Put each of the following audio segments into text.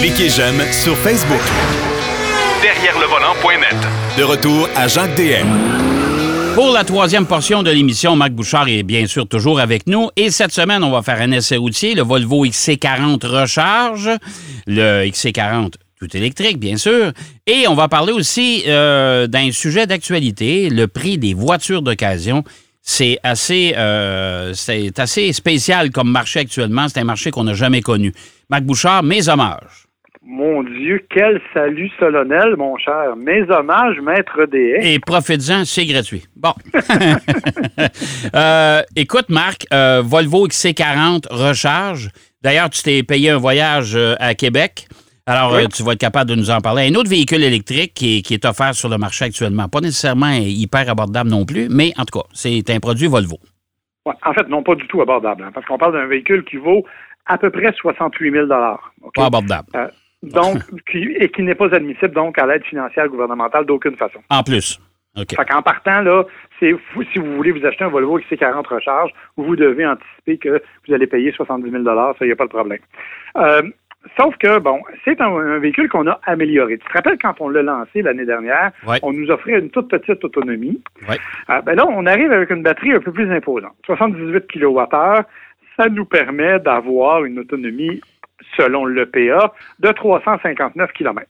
Cliquez j'aime sur Facebook. Derrière le volant.net. De retour à Jacques DM. Pour la troisième portion de l'émission, Marc Bouchard est bien sûr toujours avec nous. Et cette semaine, on va faire un essai routier, le Volvo XC40 Recharge, le XC40 tout électrique, bien sûr. Et on va parler aussi euh, d'un sujet d'actualité, le prix des voitures d'occasion. C'est assez, euh, c'est assez spécial comme marché actuellement. C'est un marché qu'on n'a jamais connu. Marc Bouchard, mes hommages. Mon Dieu, quel salut solennel, mon cher. Mes hommages, maître des Et profites-en, c'est gratuit. Bon. Euh, écoute, Marc, euh, Volvo XC40 recharge. D'ailleurs, tu t'es payé un voyage à Québec. Alors, tu vas être capable de nous en parler. Un autre véhicule électrique qui est, offert sur le marché actuellement. Pas nécessairement hyper abordable non plus, mais en tout cas, c'est un produit Volvo. en fait, non, pas du tout abordable, hein, parce qu'on parle d'un véhicule qui vaut à peu près 68 000 Pas abordable. donc, et qui n'est pas admissible donc à l'aide financière gouvernementale d'aucune façon. En plus. Fait qu'en partant, là, c'est si vous voulez vous acheter un Volvo XC40 recharge, vous devez anticiper que vous allez payer 70 000 ça, il n'y a pas de problème. Euh, sauf que, bon, c'est un, véhicule qu'on a amélioré. Tu te rappelles quand on l'a lancé l'année dernière, on nous offrait une toute petite autonomie. Ouais. Euh, ben là, on arrive avec une batterie un peu plus imposante. 78 kWh, ça nous permet d'avoir une autonomie selon l'EPA, de 359 km.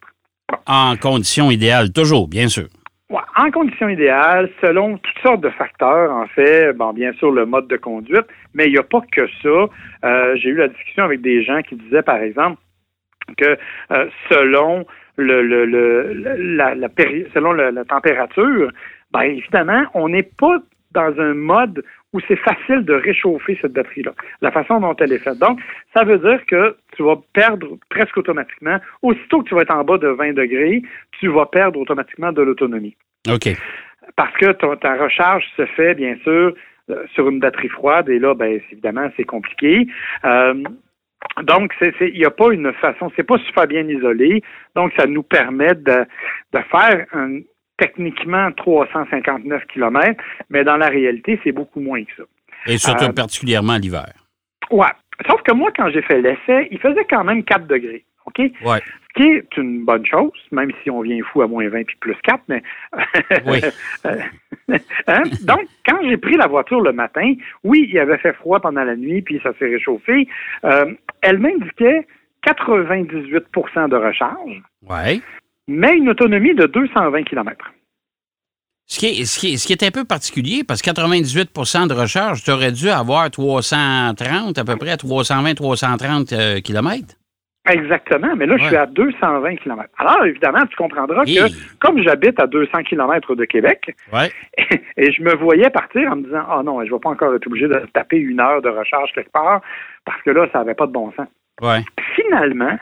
En conditions idéales, toujours, bien sûr. en conditions idéales, selon toutes sortes de facteurs, en fait, bon, bien sûr, le mode de conduite, mais il n'y a pas que ça. Euh, j'ai eu la discussion avec des gens qui disaient, par exemple, que euh, selon le, la, selon la température, ben évidemment, on n'est pas dans un mode où c'est facile de réchauffer cette batterie-là, la façon dont elle est faite. Donc, ça veut dire que tu vas perdre presque automatiquement, aussitôt que tu vas être en bas de 20 degrés, tu vas perdre automatiquement de l'autonomie. OK. Parce que ta, recharge se fait, bien sûr, euh, sur une batterie froide, et là, ben, évidemment, c'est compliqué. Euh, donc, il n'y a pas une façon, c'est pas super bien isolé. Donc, ça nous permet de, de faire un, techniquement 359 km, mais dans la réalité, c'est beaucoup moins que ça. Et surtout euh, particulièrement l'hiver. Ouais. Sauf que moi, quand j'ai fait l'essai, il faisait quand même 4 degrés. OK? Ouais. Ce qui est une bonne chose, même si on vient fou à moins 20 puis plus 4, mais. oui. hein? Donc, quand j'ai pris la voiture le matin, oui, il avait fait froid pendant la nuit, puis ça s'est réchauffé. Euh, elle m'indiquait 98% de recharge. Ouais mais une autonomie de 220 km. Ce qui, est, ce, qui ce qui est un peu particulier, parce que 98% de recharge, tu aurais dû avoir 330, à peu près 320-330 km. Exactement, mais là, je suis à 220 km. Alors, évidemment, tu comprendras que comme j'habite à 200 km de Québec, et, je me voyais partir en me disant, ah oh non, je ne vais pas encore être obligé de taper une heure de recharge quelque part, parce que là, ça n'avait pas de bon sens. Finalement,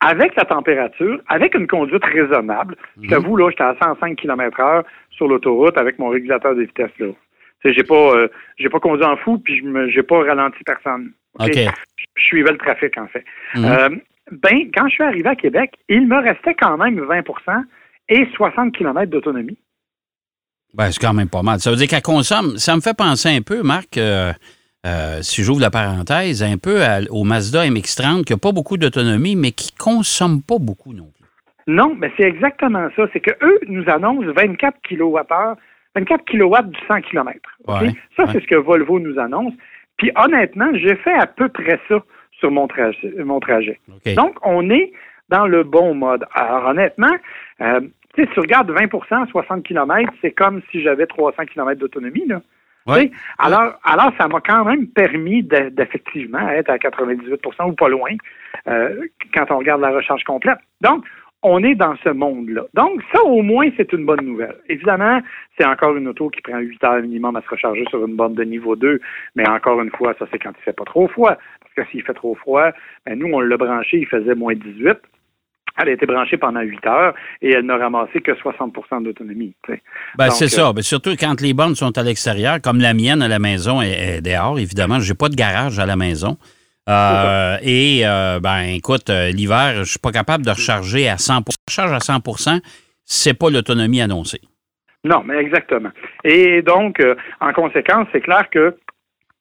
avec la température, avec une conduite raisonnable. Je t'avoue, là, j'étais à 105 km heure sur l'autoroute avec mon régulateur de vitesse, là. J'ai pas, euh, j'ai pas conduit en fou, puis je j'ai pas ralenti personne. OK. Je suivais le trafic, en fait. Mhm. Euh, ben, quand je suis arrivé à Québec, il me restait quand même 20% et 60 km d'autonomie. Ben, c'est quand même pas mal. Ça veut dire qu'elle consomme. Ça me fait penser un peu, Marc, euh, euh, si j'ouvre la parenthèse, un peu au Mazda MX-30 qui n'a pas beaucoup d'autonomie, mais qui ne consomme pas beaucoup non plus. Non, mais c'est exactement ça. C'est qu'eux nous annoncent 24 kWh, 24 kW du 100 km. ça, c'est ce que Volvo nous annonce. Puis honnêtement, j'ai fait à peu près ça sur mon, trajet. Donc, on est dans le bon mode. Alors, honnêtement, euh, si tu regardes 20% 60 km, c'est comme si j'avais 300 km d'autonomie. Là. Alors, alors, ça m'a quand même permis d'effectivement être à 98% ou pas loin euh, quand on regarde la recharge complète. Donc, on est dans ce monde-là. Donc, ça, au moins, c'est une bonne nouvelle. Évidemment, c'est encore une auto qui prend 8 heures minimum à se recharger sur une borne de niveau 2, mais encore une fois, ça, c'est quand il fait pas trop froid. Parce que s'il fait trop froid, ben, nous, on l'a branché, il faisait moins 18. Elle a été branchée pendant 8 heures et elle n'a ramassé que 60% d'autonomie. Ben, c'est ça. Euh, ben, surtout quand les bornes sont à l'extérieur, comme la mienne à la maison est, dehors, évidemment. Je n'ai pas de garage à la maison. Euh, et, euh, ben, écoute, l'hiver, je ne suis pas capable de recharger à 100 Recharge à 100% c'est pas l'autonomie annoncée. Non, mais exactement. Et donc, en conséquence, c'est clair que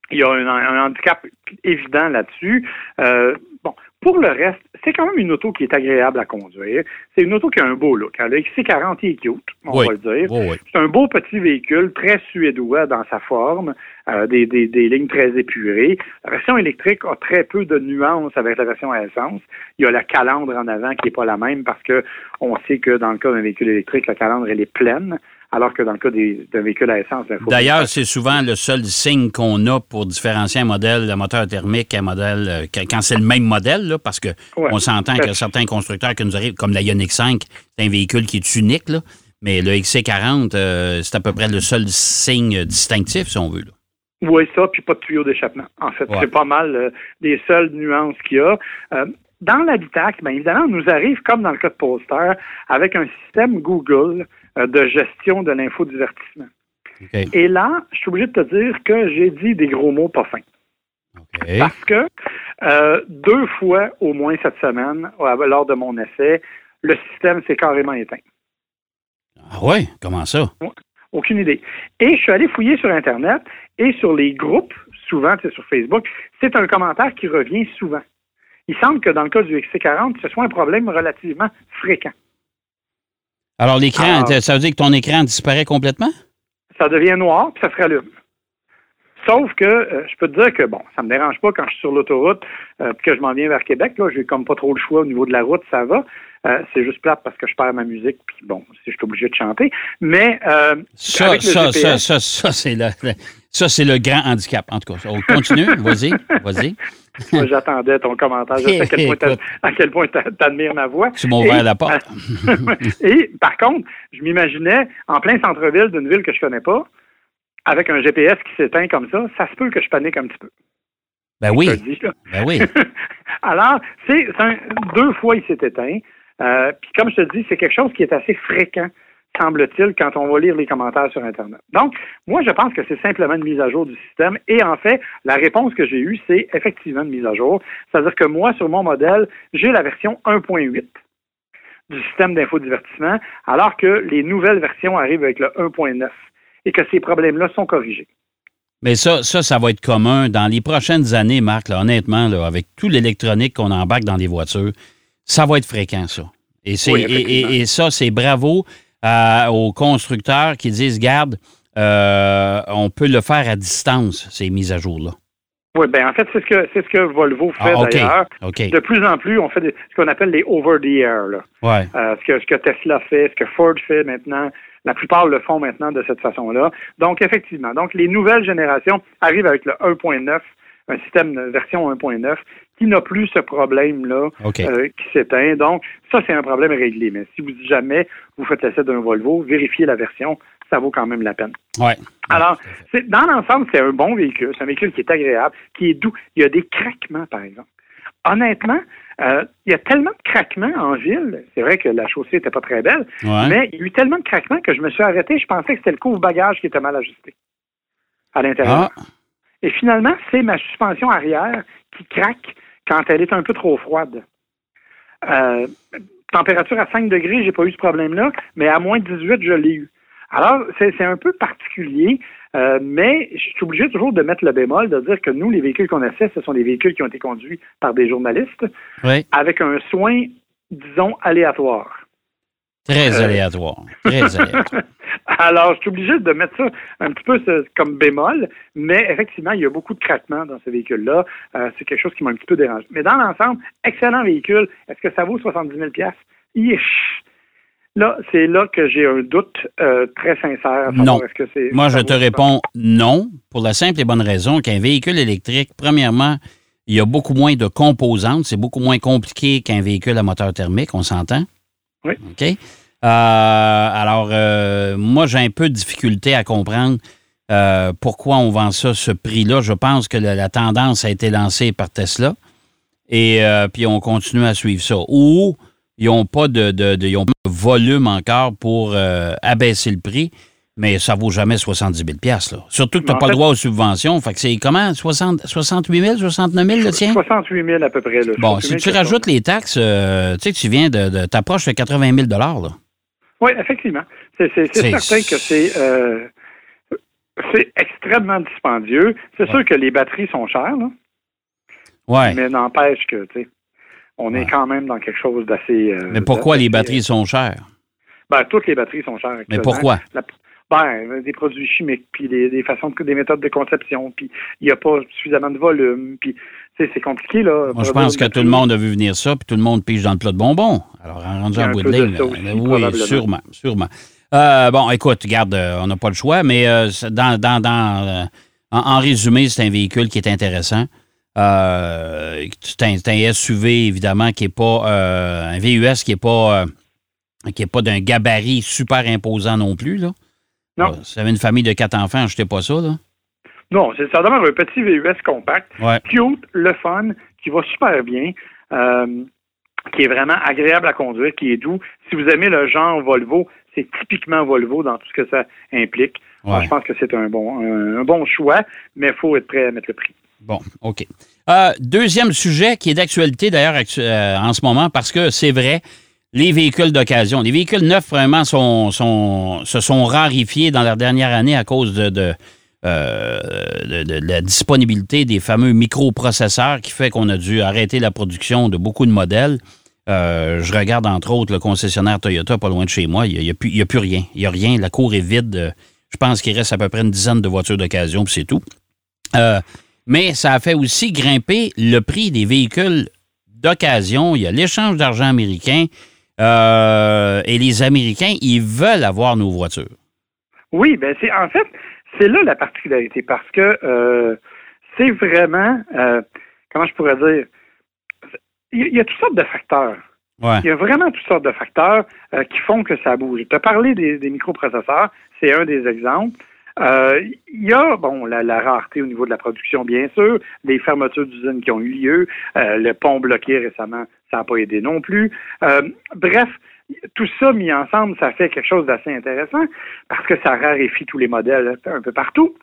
il y a un, handicap évident là-dessus. bon, Pour le reste, c'est quand même une auto qui est agréable à conduire. C'est une auto qui a un beau look. Le XC40 est cute, on Oui. va le dire. Oui. C'est un beau petit véhicule, très suédois dans sa forme, euh, des, des, des lignes très épurées. La version électrique a très peu de nuances avec la version à essence. Il y a la calandre en avant qui n'est pas la même parce que on sait que dans le cas d'un véhicule électrique, la calandre, elle est pleine, alors que dans le cas d'un véhicule à essence, faut- D'ailleurs, c'est souvent le seul signe qu'on a pour différencier un modèle de moteur thermique un modèle, euh, quand c'est le même modèle, là, parce que Ouais. on s'entend Ben, que certains constructeurs qui nous arrivent, comme la Ioniq 5, c'est un véhicule qui est unique, là, mais le XC40, euh, c'est à peu près le seul signe distinctif, si on veut. là. Oui, ça, puis pas de tuyau d'échappement. En fait, Ouais. c'est pas mal euh, les seules nuances qu'il y a. Euh, dans l'habitacle, bien évidemment, on nous arrive, comme dans le cas de Polestar, avec un système Google de gestion de l'infodivertissement. OK. Et là, je suis obligé de te dire que j'ai dit des gros mots pas fins. Parce que euh, deux fois au moins cette semaine, euh, lors de mon essai, le système s'est carrément éteint. Ah ouais? Comment ça? Aucune idée. Et je suis allé fouiller sur Internet et sur les groupes, souvent c'est sur Facebook, c'est un commentaire qui revient souvent. Il semble que dans le cas du XC40, ce soit un problème relativement fréquent. Alors, l'écran, Ah. ça veut dire que ton écran disparaît complètement? Ça devient noir, puis ça se rallume. Sauf que euh, je peux te dire que bon, ça me dérange pas quand je suis sur l'autoroute, euh, puis que je m'en viens vers Québec. Là, j'ai comme pas trop le choix au niveau de la route, ça va. Euh, c'est juste plate parce que je perds ma musique, puis bon, si je suis obligé de chanter. Mais euh, Ça, avec ça, ça, GPS, ça, ça, c'est le, le- ça, c'est le grand handicap. En tout cas, on continue. Vas-y, vas-y. Moi, j'attendais ton commentaire. Je sais à quel point t'a- Écoute. à quel point t'a- t'admires ma voix. Tu m'as ouvert la porte. Et par contre, je m'imaginais en plein centre-ville d'une ville que je connais pas, avec un GPS qui s'éteint comme ça, ça se peut que je panique un petit peu. Ben oui, dis, ben oui. Alors, c'est deux fois il s'est éteint. Euh, Puis comme je te dis, c'est quelque chose qui est assez fréquent, semble-t-il, quand on va lire les commentaires sur Internet. Donc, moi, je pense que c'est simplement une mise à jour du système. Et en fait, la réponse que j'ai eue, c'est effectivement une mise à jour. C'est-à-dire que moi, sur mon modèle, j'ai la version 1.8 du système d'infodivertissement, alors que les nouvelles versions arrivent avec le 1.9 et que ces problèmes-là sont corrigés. Mais ça, ça, ça va être commun dans les prochaines années, Marc, là, honnêtement, là, avec tout l'électronique qu'on embarque dans les voitures, ça va être fréquent, ça. Et, c'est, Oui, et, effectivement. et- et ça, c'est bravo aux constructeurs qui disent, garde, euh, on peut le faire à distance, ces mises à jour-là. Oui, ben en fait, c'est ce que c'est ce que Volvo fait Ah, d'ailleurs. De plus en plus, on fait des- ce qu'on appelle des over the air. Là. Ouais. Euh, ce, que, ce que Tesla fait, ce que Ford fait maintenant, la plupart le font maintenant de cette façon-là. Donc, effectivement, donc les nouvelles générations arrivent avec le 1.9, un système de version 1.9 qui n'a plus ce problème-là euh, qui s'éteint. Donc, ça, c'est un problème réglé. Mais si vous jamais vous faites l'essai d'un Volvo, vérifiez la version, ça vaut quand même la peine. Ouais. Alors, c'est, dans l'ensemble, c'est un bon véhicule. C'est un véhicule qui est agréable, qui est doux. Il y a des craquements, par exemple. Honnêtement, euh, il y a tellement de craquements en ville. C'est vrai que la chaussée n'était pas très belle, Ouais. mais il y a eu tellement de craquements que je me suis arrêté. Je pensais que c'était le couvre-bagage qui était mal ajusté à l'intérieur. Ah, Et finalement, c'est ma suspension arrière qui craque quand elle est un peu trop froide. Euh, température à 5 degrés, j'ai pas eu ce problème-là, mais à moins de 18, je l'ai eu. Alors, c'est un peu particulier, euh, mais je suis obligé toujours de mettre le bémol, de dire que nous, les véhicules qu'on essaie, ce sont des véhicules qui ont été conduits par des journalistes oui. avec un soin, disons, aléatoire. Très Euh. aléatoire. Très aléatoire. Alors, je suis obligé de mettre ça un petit peu comme bémol, mais effectivement, il y a beaucoup de craquements dans ce véhicule-là. Euh, c'est quelque chose qui m'a un petit peu dérangé. Mais dans l'ensemble, excellent véhicule. Est-ce que ça vaut 70 000 Ish. Là, c'est là que j'ai un doute euh, très sincère. Non. Est-ce que c'est, Moi, je te 70 réponds non, pour la simple et bonne raison qu'un véhicule électrique, premièrement, il y a beaucoup moins de composantes. C'est beaucoup moins compliqué qu'un véhicule à moteur thermique, on s'entend? Oui. OK? Euh, alors, euh, moi, j'ai un peu de difficulté à comprendre euh, pourquoi on vend ça ce prix-là. Je pense que la, tendance a été lancée par Tesla et puis on continue à suivre ça. Ou ils n'ont pas de, de- de- ils ont pas de volume encore pour abaisser le prix, mais ça vaut jamais 70 000 là. Surtout que tu n'as pas le droit aux subventions. Fait que c'est comment? 60, 68 000, 69 000 le tien? 68 000 à peu près. Là. Bon, 68 si 000, tu rajoutes les taxes, euh, tu sais que tu viens de, de t'approches de 80 000 là. Oui, effectivement. C'est, certain que c'est, euh, c'est extrêmement dispendieux. C'est sûr que les batteries sont chères, là, Ouais. mais n'empêche que, tu sais. on Ouais. est quand même dans quelque chose d'assez. euh, Mais pourquoi les batteries sont chères? Ben, toutes les batteries sont chères. Mais pourquoi? La- ben, des produits chimiques, puis des, des façons, de- des méthodes de conception, puis il n'y a pas suffisamment de volume, puis c'est compliqué là. Moi, je pense que tout le monde a vu venir ça, puis tout le monde pige dans le plat de bonbons. Alors, en rendu en un bout de ligne, aussi, oui, sûrement, sûrement. Euh, bon, écoute, regarde, euh, on n'a pas le choix, mais euh, dans, dans, dans, euh, en, en résumé, c'est un véhicule qui est intéressant. Euh, c'est un, SUV, évidemment, qui n'est pas euh, un VUS qui n'est pas, euh, qui est pas d'un gabarit super imposant non plus. Là. Non. Euh, si vous avez une famille de quatre enfants, achetez pas ça. Là. Non, c'est ça demeure un petit VUS compact, Ouais. cute, le fun, qui va super bien, euh, qui est vraiment agréable à conduire, qui est doux. Si vous aimez le genre Volvo, c'est typiquement Volvo dans tout ce que ça implique. Alors, je pense que c'est un bon, un, un bon choix, mais il faut être prêt à mettre le prix. Bon, OK. Euh, deuxième sujet qui est d'actualité d'ailleurs euh, en ce moment parce que c'est vrai, les véhicules d'occasion. Les véhicules neufs, vraiment, sont, sont, se sont rarifiés dans la dernière année à cause de, de, euh, de- de la disponibilité des fameux microprocesseurs qui fait qu'on a dû arrêter la production de beaucoup de modèles. Euh, je regarde entre autres le concessionnaire Toyota pas loin de chez moi. Il n'y a, plus- rien. Il n'y a rien. La cour est vide. Je pense qu'il reste à peu près une dizaine de voitures d'occasion, puis c'est tout. Euh, mais ça a fait aussi grimper le prix des véhicules d'occasion. Il y a l'échange d'argent américain. Euh, et les Américains, ils veulent avoir nos voitures. Oui, ben c'est en fait, c'est là la particularité parce que euh, c'est vraiment, euh, comment je pourrais dire, il y, a toutes sortes de facteurs. Ouais. Il y a vraiment toutes sortes de facteurs qui font que ça bouge. Tu as parlé des, des microprocesseurs, c'est un des exemples. Euh, Il y a, bon, la, la rareté au niveau de la production, bien sûr, les fermetures d'usines qui ont eu lieu, euh, le pont bloqué récemment, ça n'a pas aidé non plus. Euh, bref, tout ça mis ensemble, ça fait quelque chose d'assez intéressant parce que ça raréfie tous les modèles un peu partout.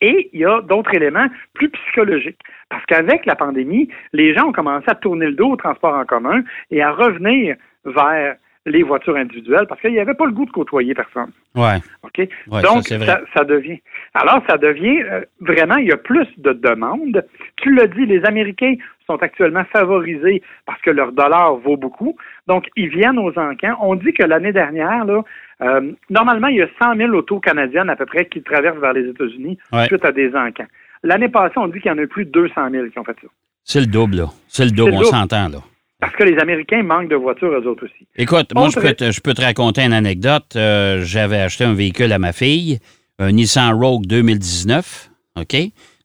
Et il y a d'autres éléments plus psychologiques. Parce qu'avec la pandémie, les gens ont commencé à tourner le dos au transport en commun et à revenir vers les voitures individuelles parce qu'il n'y avait pas le goût de côtoyer personne. Ouais. OK? Ouais, Donc, ça, devient. Alors, ça devient euh, vraiment, il y a plus de demandes. Tu l'as dit, les Américains sont actuellement favorisés parce que leur dollar vaut beaucoup. Donc, ils viennent aux encans. On dit que l'année dernière, là, euh, normalement, il y a 100 000 autos canadiennes à peu près qui traversent vers les États-Unis Ouais. suite à des encans. L'année passée, on dit qu'il y en a plus de 200 000 qui ont fait ça. C'est le double, là. C'est le double, le on s'entend, là. Parce que les Américains manquent de voitures, eux autres aussi. Écoute, moi, je peux, te, je peux te raconter une anecdote. Euh, J'avais acheté un véhicule à ma fille, un Nissan Rogue 2019, OK?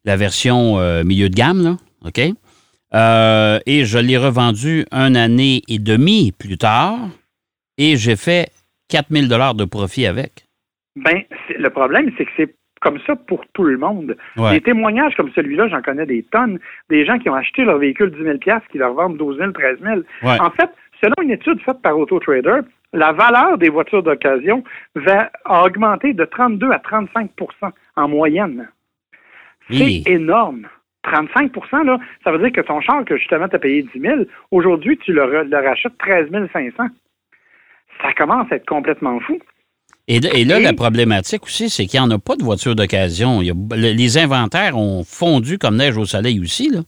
La version euh, milieu de gamme, là, OK? Euh, et je l'ai revendu une année et demie plus tard et j'ai fait 4000 dollars de profit avec. Ben, le problème, c'est que c'est comme ça pour tout le monde. Ouais. Des témoignages comme celui-là, j'en connais des tonnes. Des gens qui ont acheté leur véhicule 10 000 qui leur vendent 12 000, 13 000. Ouais. En fait, selon une étude faite par AutoTrader, la valeur des voitures d'occasion va augmenter de 32 à 35% en moyenne. C'est Oui. énorme. 35% là, ça veut dire que ton char que justement tu as payé 10 000, aujourd'hui, tu le, le rachètes 13 500. Ça commence à être complètement fou. Et, et là, Et- la problématique aussi, c'est qu'il n'y en a pas de voitures d'occasion. Les inventaires ont fondu comme neige au soleil aussi, là.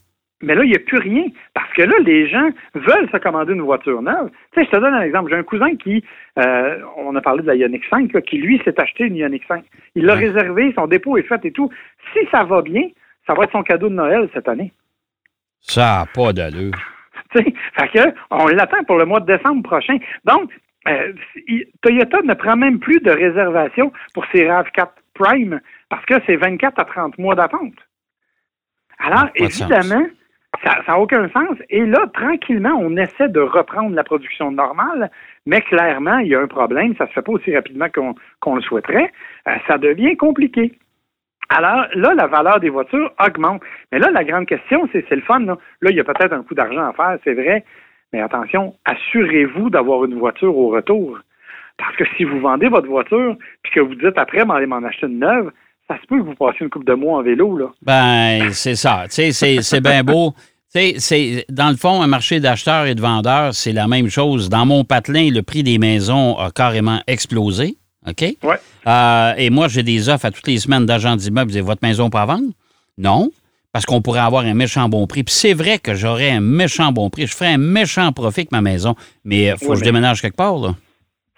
Mais là, il n'y a plus rien. Parce que là, les gens veulent se commander une voiture neuve. Tu sais, je te donne un exemple. J'ai un cousin qui, euh, on a parlé de la Ioniq 5, là, qui lui s'est acheté une Ioniq 5. Il l'a Ouais. réservé, son dépôt est fait et tout. Si ça va bien, ça va être son cadeau de Noël cette année. Ça n'a pas d'allure. Tu sais, fait que, on l'attend pour le mois de décembre prochain. Donc, euh, Toyota ne prend même plus de réservation pour ses RAV4 Prime parce que c'est 24 à 30 mois d'attente. Alors, Pas évidemment, ça n'a aucun sens. Et là, tranquillement, on essaie de reprendre la production normale, mais clairement, il y a un problème. Ça ne se fait pas aussi rapidement qu'on le souhaiterait. Euh, ça devient compliqué. Alors là, la valeur des voitures augmente. Mais là, la grande question, c'est c'est le fun. Là, Là, il y a peut-être un coup d'argent à faire, c'est vrai. Mais attention, assurez-vous d'avoir une voiture au retour. Parce que si vous vendez votre voiture, puis que vous dites après, m'en aller m'en acheter une neuve, ça se peut que vous passiez une coupe de mois en vélo. Là. Ben, c'est ça. Tu sais, c'est- bien beau. C'est dans le fond, un marché d'acheteurs et de vendeurs, c'est la même chose. Dans mon patelin, le prix des maisons a carrément explosé. OK? Ouais. Euh, et moi, j'ai des offres à toutes les semaines d'agents d'immeubles. Vous votre maison pas à vendre? Non. Parce qu'on pourrait avoir un méchant bon prix. Puis c'est vrai que j'aurais un méchant bon prix. Je ferais un méchant profit avec ma maison, mais il faut que je déménage quelque part, là.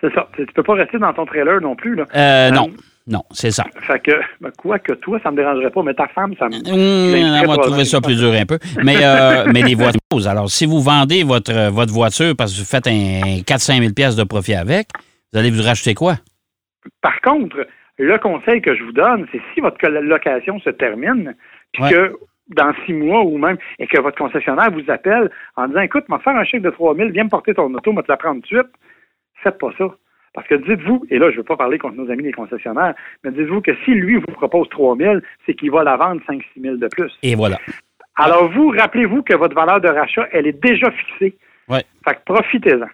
C'est ça. Tu peux pas rester dans ton trailer non plus, là. Euh, non. Non, c'est ça. Fait que, ben, quoi que toi, ça me dérangerait pas, mais ta femme, ça me. Mmh, on va trouver ça plus dur un peu. Mais, euh, mais les voitures, alors, si vous vendez votre, votre voiture parce que vous faites un 4-5 000 de profit avec, vous allez vous racheter quoi? Par contre, le conseil que je vous donne, c'est si votre location se termine, puis que dans six mois ou même, et que votre concessionnaire vous appelle en disant Écoute, m'en faire un chèque de 3 000, viens me porter ton auto, moi te la prendre tout de suite, faites pas ça. Parce que dites-vous, et là, je ne veux pas parler contre nos amis les concessionnaires, mais dites-vous que si lui vous propose 3 000, c'est qu'il va la vendre 5-6 000 de plus. Et voilà. Alors, vous, rappelez-vous que votre valeur de rachat, elle est déjà fixée. Oui. Fait que profitez-en.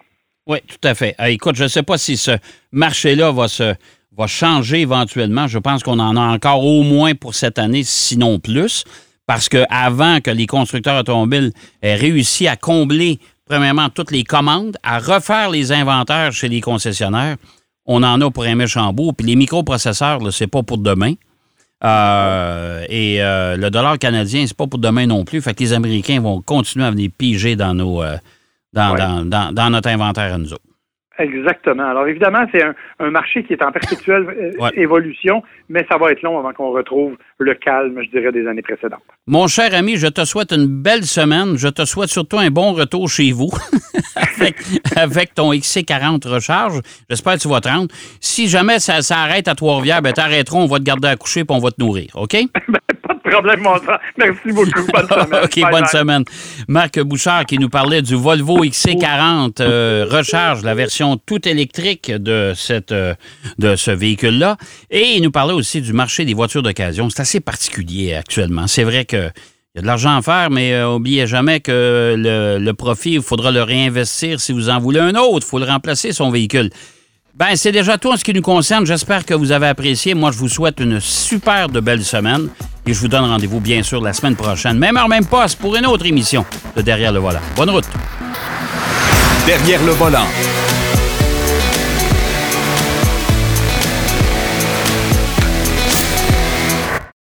Oui, tout à fait. Écoute, je ne sais pas si ce marché-là va se va changer éventuellement. Je pense qu'on en a encore au moins pour cette année, sinon plus. Parce que avant que les constructeurs automobiles aient réussi à combler premièrement, toutes les commandes, à refaire les inventaires chez les concessionnaires. On en a pour un méchant. Puis les microprocesseurs, c'est pas pour demain. Euh, et euh, le dollar canadien, c'est pas pour demain non plus. Fait que les Américains vont continuer à venir piger dans, nos, euh, dans, dans, notre inventaire à nous autres. Exactement. Alors évidemment, c'est un, marché qui est en perpétuelle euh, évolution, mais ça va être long avant qu'on retrouve le calme, je dirais, des années précédentes. Mon cher ami, je te souhaite une belle semaine. Je te souhaite surtout un bon retour chez vous avec, ton XC40 recharge. J'espère que tu vas te rendre. Si jamais ça, arrête à Trois-Rivières, ben t'arrêterons, on va te garder à coucher et on va te nourrir, OK? Ben, pas de problème, mon frère. Merci beaucoup. Bonne semaine. OK, bonne semaine. Marc Bouchard qui nous parlait du Volvo XC40 euh, recharge, la version tout électrique de, cette, euh, de ce véhicule-là. Et il nous parlait aussi du marché des voitures d'occasion. C'est assez particulier actuellement. C'est vrai qu'il y a de l'argent à faire, mais euh, oubliez jamais que le, profit, il faudra le réinvestir si vous en voulez un autre. Il faut le remplacer, son véhicule. Ben, c'est déjà tout en ce qui nous concerne. J'espère que vous avez apprécié. Moi, je vous souhaite une super de belle semaine. Et je vous donne rendez-vous, bien sûr, la semaine prochaine. Même heure, même poste, pour une autre émission de Derrière le volant. Bonne route. Derrière le volant.